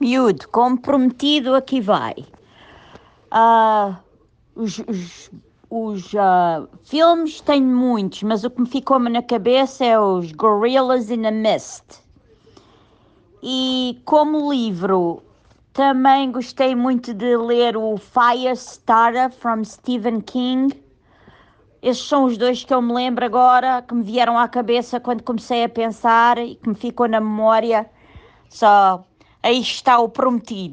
Miúdo, comprometido aqui vai. Ah, os os, os ah, filmes tenho muitos, mas o que me ficou-me na cabeça é os Gorillas in the Mist. E como livro, também gostei muito de ler o Firestarter from Stephen King. Estes são os dois que eu me lembro agora, que me vieram à cabeça quando comecei a pensar e que me ficou na memória. Só aí está o prometido.